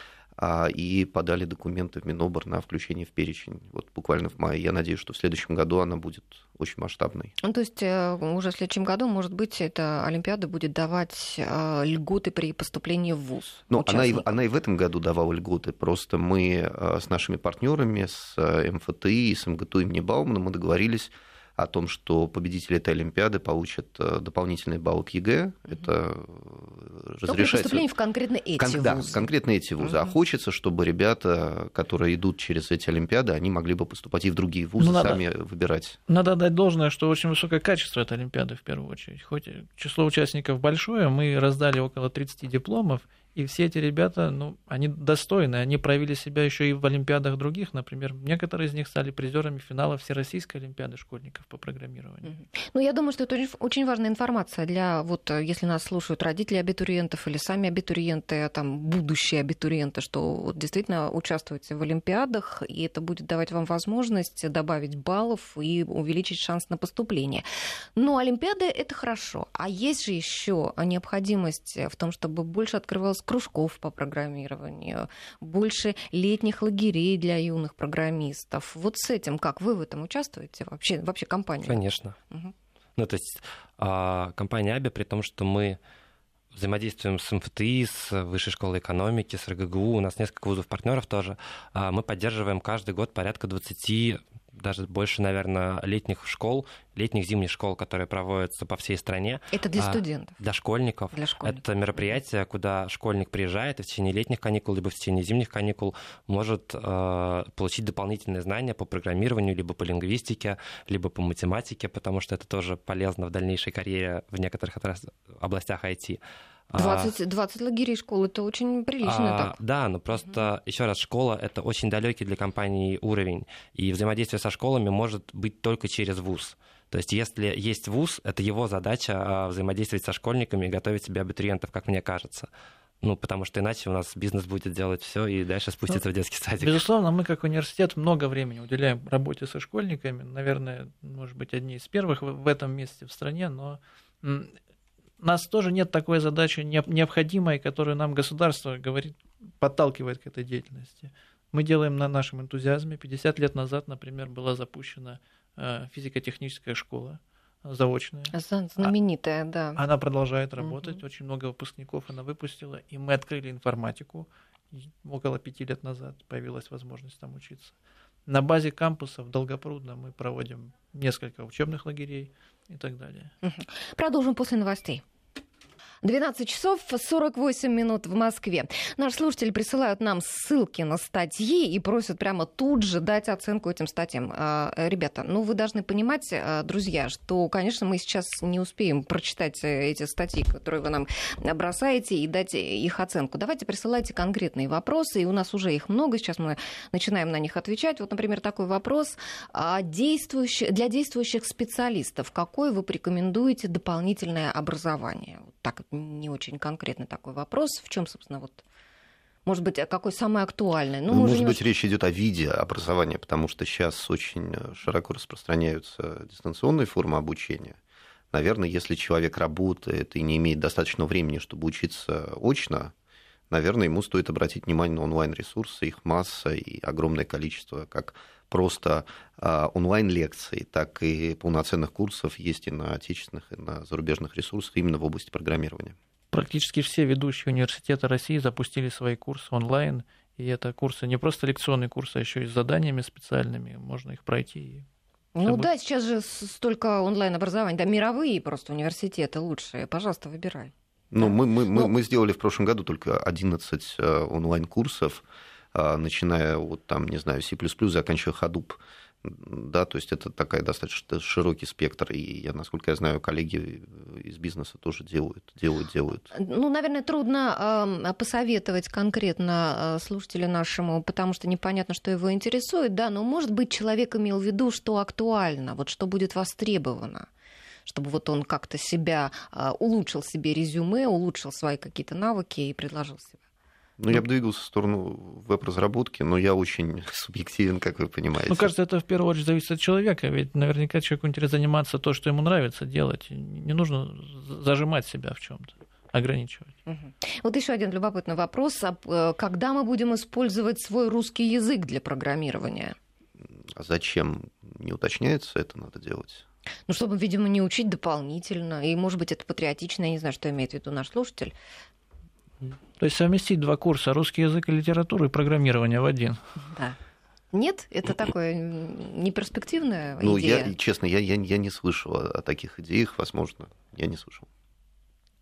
и подали документы в Минобр на включение в перечень вот буквально в мае. Я надеюсь, что в следующем году она будет очень масштабной. Ну, то есть э, уже в следующем году, может быть, эта Олимпиада будет давать э, льготы при поступлении в ВУЗ? Ну, она и, она и в этом году давала льготы. Просто мы э, с нашими партнерами, с МФТИ, с МГТУ имени Баумана, мы договорились о том, что победители этой Олимпиады получат э, дополнительный балл к ЕГЭ. Это разрешается... поступление в конкретно эти Кон- вузы. Да, конкретно эти вузы. Угу. А хочется, чтобы ребята, которые идут через эти Олимпиады, они могли бы поступать и в другие вузы, ну, сами надо, выбирать. Надо дать должное, что очень высокое качество этой Олимпиады в первую очередь. Хоть число участников большое, мы раздали около 30 дипломов, и все эти ребята, ну, они достойны, они проявили себя еще и в олимпиадах других. Например, некоторые из них стали призерами финала Всероссийской олимпиады школьников по программированию. Ну, я думаю, что это очень важная информация для, вот, если нас слушают родители абитуриентов или сами абитуриенты, а там, будущие абитуриенты, что вот, действительно участвуете в олимпиадах, и это будет давать вам возможность добавить баллов и увеличить шанс на поступление. Но олимпиады — это хорошо. А есть же еще необходимость в том, чтобы больше открывалось кружков по программированию, больше летних лагерей для юных программистов. Вот с этим как? Вы в этом участвуете вообще, вообще компания? Конечно. Угу. Ну, то есть а, компания Аби, при том, что мы взаимодействуем с МФТИ, с Высшей школой экономики, с РГГУ, у нас несколько вузов партнеров тоже. А, мы поддерживаем каждый год порядка 20 даже больше, наверное, летних школ, летних зимних школ, которые проводятся по всей стране. Это для а, студентов? Для школьников. Для школьников. Это мероприятие, куда школьник приезжает и в течение летних каникул, либо в течение зимних каникул может э, получить дополнительные знания по программированию, либо по лингвистике, либо по математике, потому что это тоже полезно в дальнейшей карьере в некоторых областях IT. 20, 20 лагерей школ это очень прилично а, так. Да, но просто угу. еще раз, школа это очень далекий для компании уровень. И взаимодействие со школами может быть только через ВУЗ. То есть, если есть ВУЗ, это его задача а, взаимодействовать со школьниками и готовить себе абитуриентов, как мне кажется. Ну, потому что иначе у нас бизнес будет делать все и дальше спуститься ну, в детский садик. Безусловно, мы как университет много времени уделяем работе со школьниками. Наверное, может быть, одни из первых в этом месте в стране, но нас тоже нет такой задачи необходимой, которую нам государство говорит, подталкивает к этой деятельности. Мы делаем на нашем энтузиазме. 50 лет назад, например, была запущена э, физико-техническая школа заочная. Знаменитая, да. Она продолжает работать. Угу. Очень много выпускников она выпустила. И мы открыли информатику. около пяти лет назад появилась возможность там учиться. На базе кампуса в Долгопрудно мы проводим несколько учебных лагерей и так далее. Продолжим после новостей. 12 часов 48 минут в Москве. Наши слушатели присылают нам ссылки на статьи и просят прямо тут же дать оценку этим статьям. А, ребята, ну вы должны понимать, а, друзья, что, конечно, мы сейчас не успеем прочитать э, эти статьи, которые вы нам бросаете, и дать их оценку. Давайте присылайте конкретные вопросы, и у нас уже их много, сейчас мы начинаем на них отвечать. Вот, например, такой вопрос. А, для действующих специалистов какое вы порекомендуете дополнительное образование? Так не очень конкретный такой вопрос. В чем, собственно, вот может быть, какой самый актуальный? Ну, может быть, речь идет о виде образования, потому что сейчас очень широко распространяются дистанционные формы обучения. Наверное, если человек работает и не имеет достаточно времени, чтобы учиться очно, наверное, ему стоит обратить внимание на онлайн-ресурсы, их масса и огромное количество, как просто а, онлайн-лекций, так и полноценных курсов есть и на отечественных, и на зарубежных ресурсах именно в области программирования. Практически все ведущие университеты России запустили свои курсы онлайн, и это курсы не просто лекционные курсы, а еще и с заданиями специальными, можно их пройти. Ну будет... да, сейчас же столько онлайн-образования, да, мировые просто университеты лучшие, пожалуйста, выбирай. Ну, да. мы, мы, мы, ну мы сделали в прошлом году только 11 э, онлайн-курсов, начиная вот там, не знаю, C++, заканчивая Hadoop. Да, то есть это такая достаточно широкий спектр, и я, насколько я знаю, коллеги из бизнеса тоже делают, делают, делают. Ну, наверное, трудно э, посоветовать конкретно слушателю нашему, потому что непонятно, что его интересует, да, но, может быть, человек имел в виду, что актуально, вот что будет востребовано чтобы вот он как-то себя улучшил себе резюме, улучшил свои какие-то навыки и предложил себя. Ну, я бы двигался в сторону веб-разработки, но я очень субъективен, как вы понимаете. Ну, кажется, это в первую очередь зависит от человека, ведь наверняка человеку интересно заниматься то, что ему нравится делать. Не нужно зажимать себя в чем-то. ограничивать. Угу. Вот еще один любопытный вопрос. Э, когда мы будем использовать свой русский язык для программирования? А зачем? Не уточняется, это надо делать. Ну, чтобы, видимо, не учить дополнительно. И, может быть, это патриотично, я не знаю, что имеет в виду наш слушатель. То есть совместить два курса русский язык и литературу и программирование в один. Да. Нет, это такое неперспективное ну, идея. Ну, я, честно, я, я, я не слышал о таких идеях, возможно, я не слышал.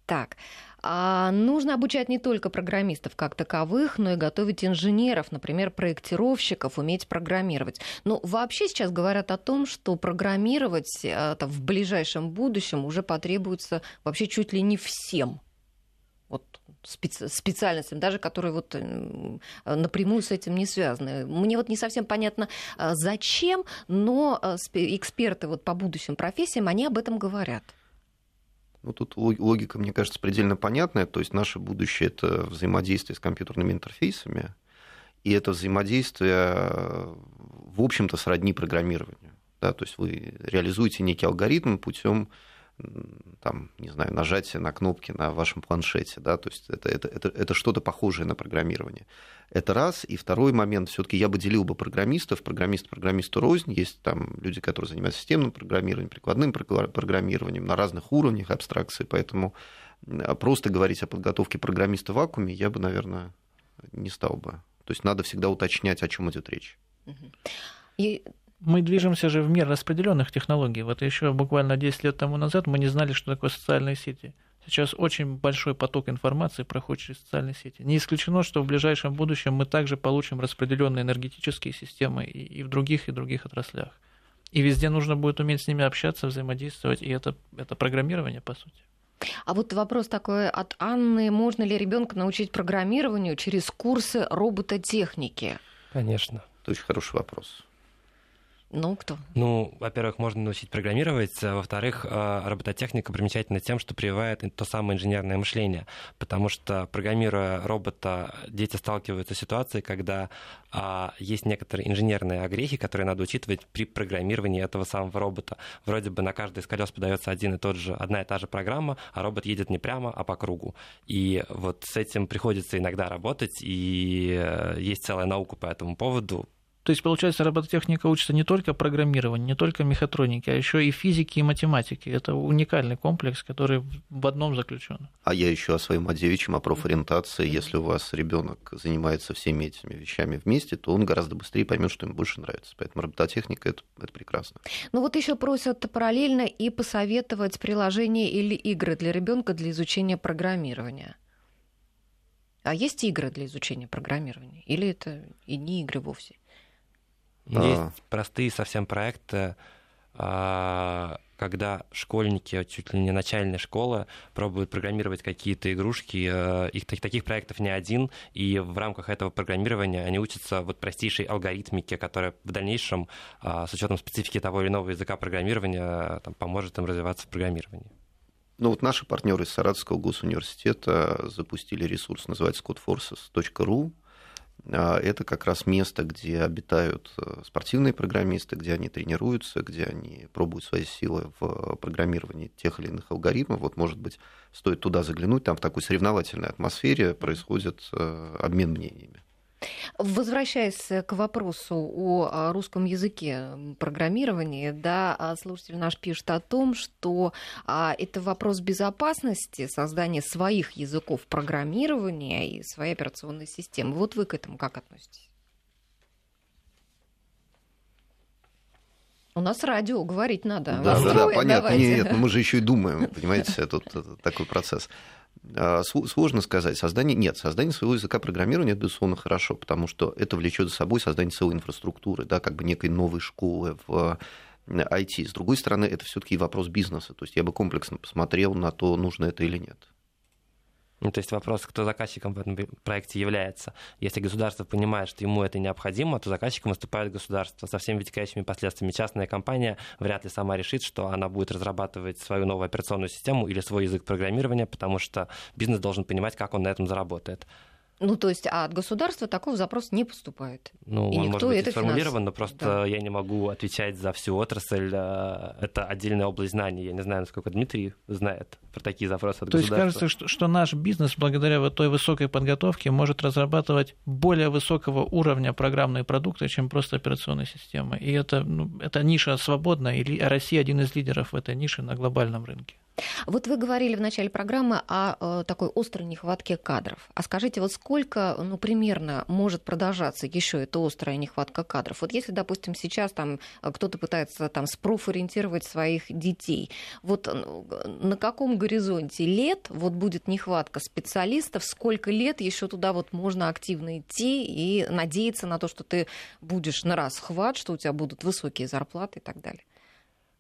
Так, а нужно обучать не только программистов как таковых, но и готовить инженеров, например, проектировщиков, уметь программировать. Но ну, вообще сейчас говорят о том, что программировать это в ближайшем будущем уже потребуется вообще чуть ли не всем. Вот специ- специальностям, даже которые вот напрямую с этим не связаны. Мне вот не совсем понятно, а, зачем, но а, эксперты вот по будущим профессиям, они об этом говорят. Ну, тут логика, мне кажется, предельно понятная. То есть наше будущее – это взаимодействие с компьютерными интерфейсами, и это взаимодействие, в общем-то, сродни программированию. Да, то есть вы реализуете некий алгоритм путем там, не знаю, нажатие на кнопки на вашем планшете, да, то есть это, это, это, это что-то похожее на программирование. Это раз. И второй момент, все-таки я бы делил бы программистов, программист программисту рознь, есть там люди, которые занимаются системным программированием, прикладным программированием на разных уровнях абстракции, поэтому просто говорить о подготовке программиста в вакууме я бы, наверное, не стал бы. То есть надо всегда уточнять, о чем идет речь. И мы движемся же в мир распределенных технологий. Вот еще буквально 10 лет тому назад мы не знали, что такое социальные сети. Сейчас очень большой поток информации проходит через социальные сети. Не исключено, что в ближайшем будущем мы также получим распределенные энергетические системы и в других, и других отраслях. И везде нужно будет уметь с ними общаться, взаимодействовать, и это, это программирование, по сути. А вот вопрос такой от Анны. Можно ли ребенка научить программированию через курсы робототехники? Конечно. Это очень хороший вопрос. Ну, кто? Ну, во-первых, можно научить программировать, а во-вторых, а, робототехника примечательна тем, что прививает то самое инженерное мышление, потому что, программируя робота, дети сталкиваются с ситуацией, когда а, есть некоторые инженерные огрехи, которые надо учитывать при программировании этого самого робота. Вроде бы на каждый из колес подается один и тот же, одна и та же программа, а робот едет не прямо, а по кругу. И вот с этим приходится иногда работать, и э, есть целая наука по этому поводу, то есть, получается, робототехника учится не только программированию, не только мехатронике, а еще и физике и математике. Это уникальный комплекс, который в одном заключен. А я еще о своем девичьем, о профориентации. Если у вас ребенок занимается всеми этими вещами вместе, то он гораздо быстрее поймет, что ему больше нравится. Поэтому робототехника это, это прекрасно. Ну вот еще просят параллельно и посоветовать приложения или игры для ребенка для изучения программирования. А есть игры для изучения программирования? Или это и не игры вовсе? Есть а. простые совсем проекты, а, когда школьники, чуть ли не начальная школа, пробуют программировать какие-то игрушки. Э, их таких проектов не один, и в рамках этого программирования они учатся вот простейшей алгоритмике, которая в дальнейшем, а, с учетом специфики того или иного языка программирования, там, поможет им развиваться в программировании. Ну вот наши партнеры из Саратовского госуниверситета запустили ресурс, называется codeforces.ru. А, это как раз место, где обитают э, спортивные программисты, где они тренируются, где они пробуют свои силы в программировании тех или иных алгоритмов. Вот, может быть, стоит туда заглянуть, там в такой соревновательной атмосфере происходит э, обмен мнениями. Возвращаясь к вопросу о а, русском языке программирования, да, а, слушатель наш пишет о том, что а, это вопрос безопасности, создания своих языков программирования и своей операционной системы. Вот вы к этому как относитесь? У нас радио, говорить надо. Да, да, да, понятно. Нет, нет, мы же еще и думаем, понимаете, тут такой процесс. А, сложно сказать. Создание... Нет, создание своего языка программирования, это, безусловно, хорошо, потому что это влечет за собой создание целой инфраструктуры, да, как бы некой новой школы в IT. С другой стороны, это все-таки вопрос бизнеса. То есть я бы комплексно посмотрел на то, нужно это или нет. Ну, то есть вопрос, кто заказчиком в этом проекте является. Если государство понимает, что ему это необходимо, то заказчиком выступает государство со всеми вытекающими последствиями. Частная компания вряд ли сама решит, что она будет разрабатывать свою новую операционную систему или свой язык программирования, потому что бизнес должен понимать, как он на этом заработает. Ну, то есть, а от государства такой запрос не поступает. Ну, и он никто может быть это сформулирован, финанс- но просто Да. я не могу отвечать за всю отрасль. э, Это отдельная область знаний. Я не знаю, насколько Дмитрий знает про такие запросы от То есть государства. кажется, что, что наш бизнес, благодаря вот той высокой подготовке, может разрабатывать более высокого уровня программные продукты, чем просто операционные системы. И это, ну, эта ниша свободна, и Россия один из лидеров в этой нише на глобальном рынке. Вот вы говорили в начале программы о э, такой острой нехватке кадров. А скажите, вот сколько, ну, примерно может продолжаться еще эта острая нехватка кадров? Вот если, допустим, сейчас там э, кто-то пытается там спрофориентировать своих детей, вот э, на каком горизонте лет вот будет нехватка специалистов, сколько лет еще туда вот можно активно идти и надеяться на то, что ты будешь на расхват, что у тебя будут высокие зарплаты и так далее?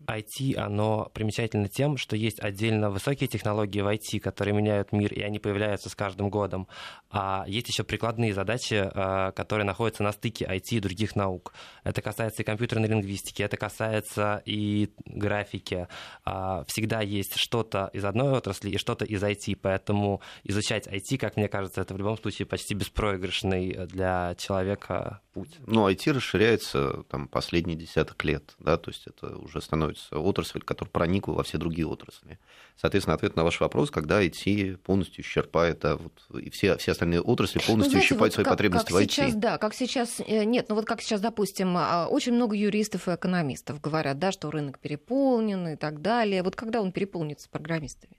IT, оно примечательно тем, что есть отдельно высокие технологии в IT, которые меняют мир, и они появляются с каждым годом. А есть еще прикладные задачи, э, которые находятся на стыке IT и других наук. Это касается и компьютерной лингвистики, это касается и графики. А, Всегда есть что-то из одной отрасли и что-то из IT, поэтому изучать IT, как мне кажется, это в любом случае почти беспроигрышный для человека путь. Ну, IT расширяется там последние десяток лет, да, то есть это уже становится отрасль, которая проникла во все другие отрасли. Соответственно, ответ на ваш вопрос, когда IT полностью исчерпает, да, вот, и все, все остальные отрасли полностью Ну, знаете, исчерпают вот свои как- потребности как в IT. Сейчас, да, как сейчас, э, нет, ну вот как сейчас, допустим, а, очень много юристов и экономистов говорят, да, что рынок переполнен и так далее. Вот когда он переполнится программистами?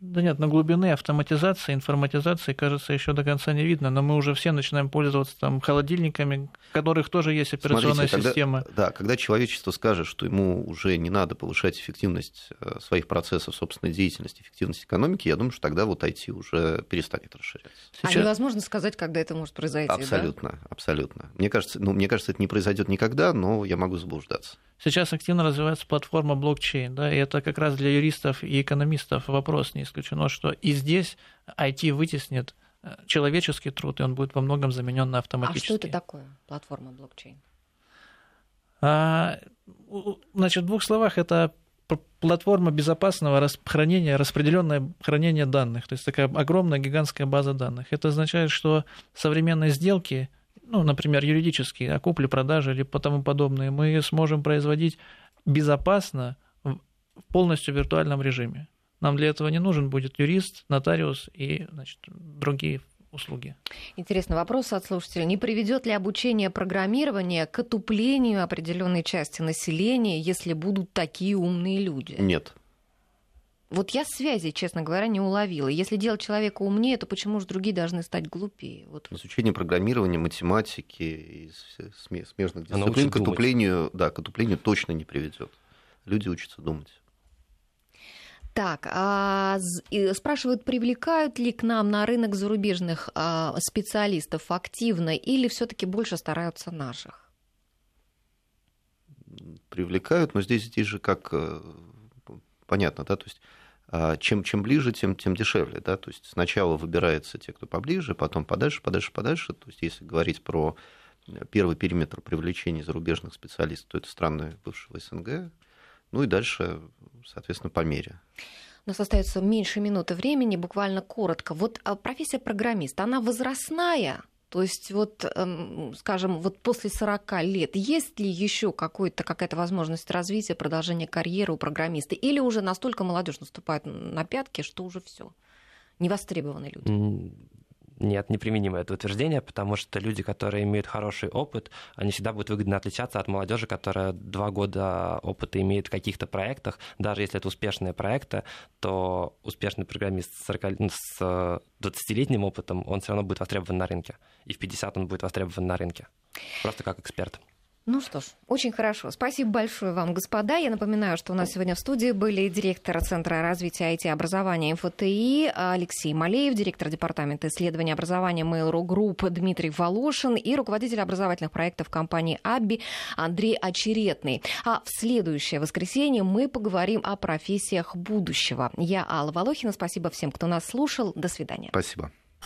Да нет, на глубины автоматизации, информатизации, кажется, еще до конца не видно, но мы уже все начинаем пользоваться там холодильниками, в которых тоже есть операционная Смотрите, когда- система. Да, когда человечество скажет, что ему уже не надо повышать эффективность э, своих процессов, собственной деятельности, эффективность экономики, я думаю, что тогда вот IT уже перестанет расширяться. А Сейчас- невозможно сказать, когда это может произойти, да? Абсолютно, абсолютно. Мне кажется, ну, мне кажется, это не произойдет никогда, но я могу заблуждаться. Сейчас активно развивается платформа блокчейн, да, и это как раз для юристов и экономистов вопрос не исключено, что и здесь IT вытеснит э, человеческий труд, и он будет во многом заменен на А автоматический. что это такое, платформа блокчейн? А, значит, в двух словах, это платформа безопасного хранения, распределенное хранение данных, то есть такая огромная гигантская база данных. Это означает, что современные сделки, ну, например, юридические, о купле-продаже или тому подобное, мы сможем производить безопасно в полностью виртуальном режиме. Нам для этого не нужен будет юрист, нотариус и значит, другие услуги. Интересный вопрос от слушателя. Не приведет ли обучение программирования к отуплению определенной части населения, если будут такие умные люди? Нет. Вот я связи, честно говоря, не уловила. Если делать человека умнее, то почему же другие должны стать глупее? Вот. Изучение программирования, математики и смежных Оно дисциплин к отуплению, да, к отуплению точно не приведет. Люди учатся думать. Так, а, спрашивают, привлекают ли к нам на рынок зарубежных а, специалистов активно или все-таки больше стараются наших? Привлекают, но здесь, здесь же как э, понятно, да, то есть а, чем, чем ближе, тем, тем дешевле, да, то есть сначала выбираются те, кто поближе, потом подальше, подальше, подальше, то есть если говорить про первый периметр привлечения зарубежных специалистов, то это страны бывшего СНГ, ну и дальше, соответственно, по мере. У нас остается меньше минуты времени, буквально коротко. Вот а, профессия программиста, она возрастная? То есть вот, эм, скажем, вот после 40 лет есть ли еще какой-то, какая-то возможность развития, продолжения карьеры у программиста? Или уже настолько молодежь наступает на пятки, что уже все невостребованные люди? Нет, неприменимо это утверждение, потому что люди, которые имеют хороший опыт, они всегда будут выгодно отличаться от молодежи, которая два года опыта имеет в каких-то проектах. Даже если это успешные проекты, то успешный программист с 40 ну, с 20-летним опытом, он все равно будет востребован на рынке. И в 50 он будет востребован на рынке. Просто как эксперт. Ну что ж, очень хорошо. Спасибо большое вам, господа. Я напоминаю, что у нас сегодня в студии были директор Центра развития IT-образования МФТИ Алексей Малеев, директор Департамента исследования образования Mail.ru Group Дмитрий Волошин и руководитель образовательных проектов компании Абби Андрей Очеретный. А в следующее воскресенье мы поговорим о профессиях будущего. Я Алла Волохина. Спасибо всем, кто нас слушал. До свидания. Спасибо.